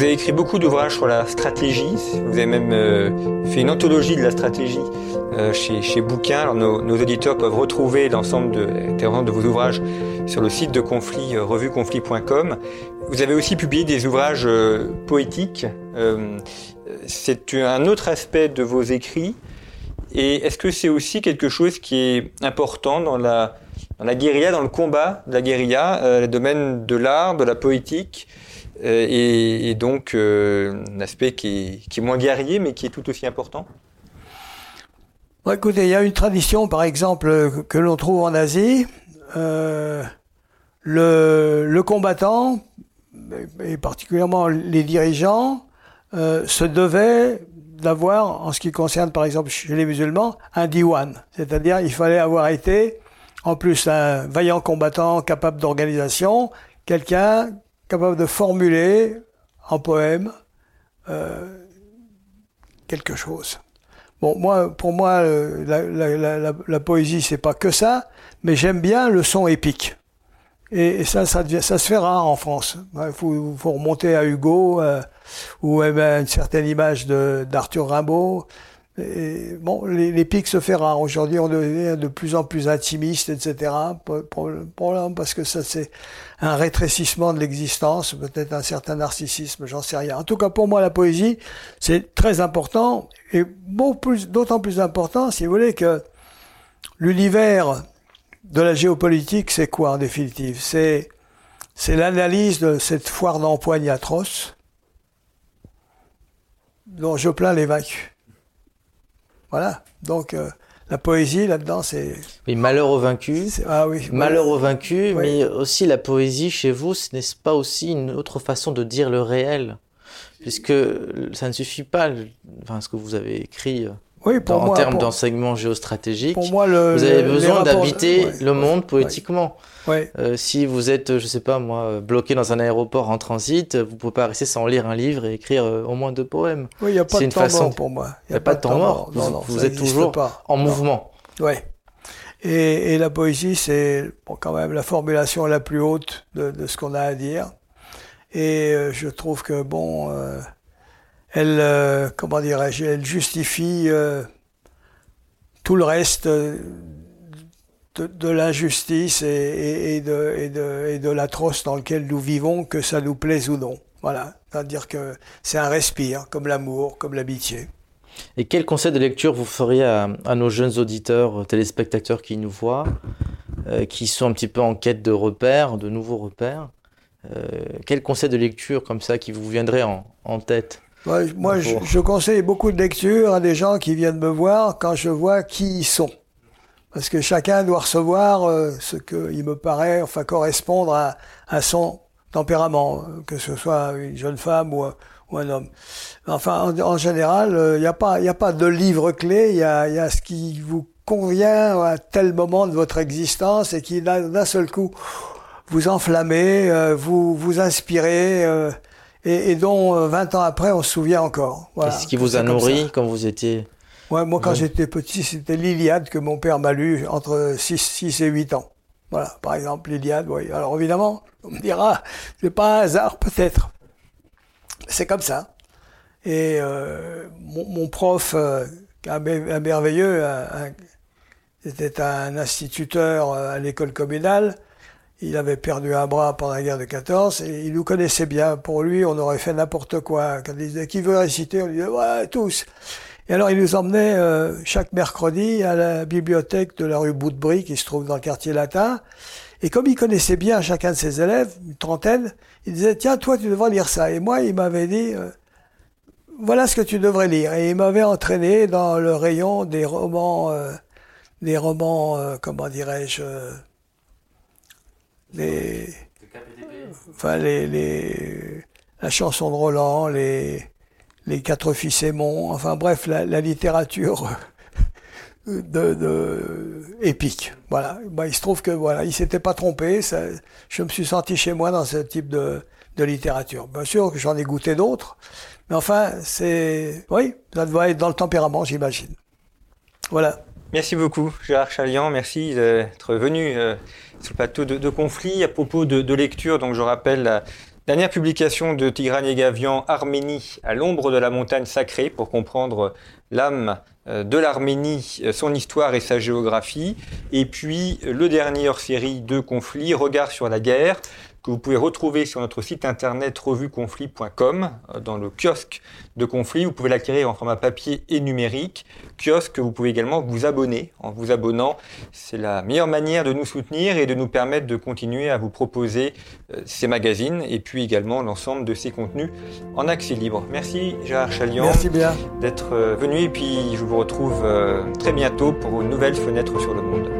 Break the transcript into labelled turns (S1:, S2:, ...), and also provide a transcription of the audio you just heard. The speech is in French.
S1: Vous avez écrit beaucoup d'ouvrages sur la stratégie. Vous avez même euh, fait une anthologie de la stratégie euh, chez, chez Bouquin. Nos, auditeurs peuvent retrouver l'ensemble de, de vos ouvrages sur le site de Conflit, euh, revueconflit.com. Vous avez aussi publié des ouvrages poétiques. C'est un autre aspect de vos écrits. Et est-ce que c'est aussi quelque chose qui est important dans la, dans la guérilla, dans le combat de la guérilla, le domaine de l'art, de la poétique et, et, donc euh, un aspect qui est, moins guerrier mais qui est tout aussi important
S2: bon, Écoutez, il y a une tradition par exemple que l'on trouve en Asie. Euh, le, combattant, et particulièrement les dirigeants, euh, se devaient d'avoir, en ce qui concerne par exemple chez les musulmans, un diwan. C'est-à-dire il fallait avoir été, en plus un vaillant combattant capable d'organisation, quelqu'un capable de formuler en poème euh, quelque chose. Bon, moi, pour moi, euh, la, la, la, la poésie, c'est pas que ça, mais j'aime bien le son épique. Et, ça, ça, se fait rare en France. Il faut, remonter à Hugo ou même à une certaine image d'Arthur Rimbaud. Bon, les, pics se fait rare. Aujourd'hui, on devient de plus en plus intimiste, etc. Problème parce que ça, c'est un rétrécissement de l'existence, peut-être un certain narcissisme, j'en sais rien. En tout cas, pour moi, la poésie, c'est très important et d'autant plus important, si vous voulez, que l'univers de la géopolitique, c'est quoi en définitive? C'est l'analyse de cette foire d'empoigne atroce dont je plains les vaincus. Voilà. Donc euh, la poésie là-dedans, c'est.
S3: Oui, malheur aux vaincus.
S2: Ah oui.
S3: Malheur aux vaincus, oui. mais aussi la poésie chez vous, ce n'est pas aussi une autre façon de dire le réel, puisque ça ne suffit pas, enfin ce que vous avez écrit.
S2: Oui, pour
S3: en
S2: moi,
S3: termes
S2: pour,
S3: d'enseignement géostratégique,
S2: pour moi, le,
S3: vous avez
S2: le,
S3: besoin
S2: rapports,
S3: d'habiter
S2: ouais,
S3: le monde poétiquement.
S2: Ouais.
S3: Euh, si vous êtes, je sais pas moi, bloqué dans un aéroport en transit, vous pouvez pas rester sans lire un livre et écrire euh, au moins deux poèmes.
S2: Oui, il n'y a pas de
S3: une
S2: temps
S3: façon...
S2: mort pour moi.
S3: Il n'y a, a, pas de temps mort.
S2: Non,
S3: vous,
S2: non,
S3: vous êtes toujours
S2: pas.
S3: en mouvement.
S2: Oui. Et, et, la poésie, c'est bon, quand même la formulation la plus haute de, de ce qu'on a à dire. Et euh, je trouve que, bon, euh, elle, euh, comment dirais-je, elle justifie euh, tout le reste de, de l'injustice et, de, l'atroce dans lequel nous vivons, que ça nous plaise ou non. Voilà. C'est-à-dire que c'est un respire, comme l'amour, comme l'amitié.
S3: Et quel conseil de lecture vous feriez à, nos jeunes auditeurs, téléspectateurs qui nous voient, euh, qui sont un petit peu en quête de repères, de nouveaux repères euh, Quel conseil de lecture comme ça qui vous viendrait en, en tête?
S2: Moi, je, je, conseille beaucoup de lectures à des gens qui viennent me voir quand je vois qui ils sont. Parce que chacun doit recevoir euh, ce qu'il me paraît, enfin, correspondre à, à, son tempérament, que ce soit une jeune femme ou, ou un homme. Enfin, en, en général, il euh, n'y a, pas, a pas de livre clé, il y a, y a ce qui vous convient à tel moment de votre existence et qui, d'un seul coup, vous enflammez, euh, vous, vous inspirez et, et, dont 20 ans après on se souvient encore.
S3: Voilà, Est-ce qui vous a nourri quand vous étiez
S2: Ouais, moi quand j'étais petit, c'était l'Iliade que mon père m'a lu entre 6, 6 et 8 ans. Voilà, par exemple l'Iliade, oui. Alors évidemment, on me dira, c'est pas un hasard peut-être. C'est comme ça. Et euh, mon, mon, prof, euh, un, un, merveilleux, c'était un, un instituteur euh, à l'école communale, il avait perdu un bras pendant la guerre de 14 et il nous connaissait bien. Pour lui, on aurait fait n'importe quoi. Quand il disait qui veut réciter, on disait ouais tous. Et alors il nous emmenait euh, chaque mercredi à la bibliothèque de la rue Boutebry qui se trouve dans le quartier latin. Et comme il connaissait bien chacun de ses élèves, une trentaine, il disait tiens toi tu devrais lire ça. Et moi il m'avait dit euh, voilà ce que tu devrais lire. Et il m'avait entraîné dans le rayon des romans. Euh, des romans, comment dirais-je, les, enfin les, les, la chanson de Roland, les, les quatre fils Aimont, enfin bref, la, la littérature de, de, épique. Voilà. Bah, il se trouve que voilà, il s'était pas trompé. Ça, je me suis senti chez moi dans ce type de, de littérature. Bien sûr que j'en ai goûté d'autres, mais enfin, c'est, oui, ça doit être dans le tempérament, j'imagine. Voilà.
S1: Merci beaucoup, Gérard Chalian. Merci d'être venu euh, sur le plateau de, de, Conflit. À propos de, lecture, je rappelle la dernière publication de Tigran Yegavian, Arménie, à l'ombre de la montagne sacrée, pour comprendre l'âme euh, de l'Arménie, euh, son histoire et sa géographie. Et puis le dernier hors-série de Conflit, Regard sur la guerre, que vous pouvez retrouver sur notre site internet revueconflit.com dans le kiosque de conflit. Vous pouvez l'acquérir en format papier et numérique. Kiosque que vous pouvez également vous abonner. En vous abonnant, c'est la meilleure manière de nous soutenir et de nous permettre de continuer à vous proposer ces magazines et puis également l'ensemble de ces contenus en accès libre. Merci Gérard Chalian d'être venu et puis je vous retrouve très bientôt pour une nouvelle fenêtre sur le monde.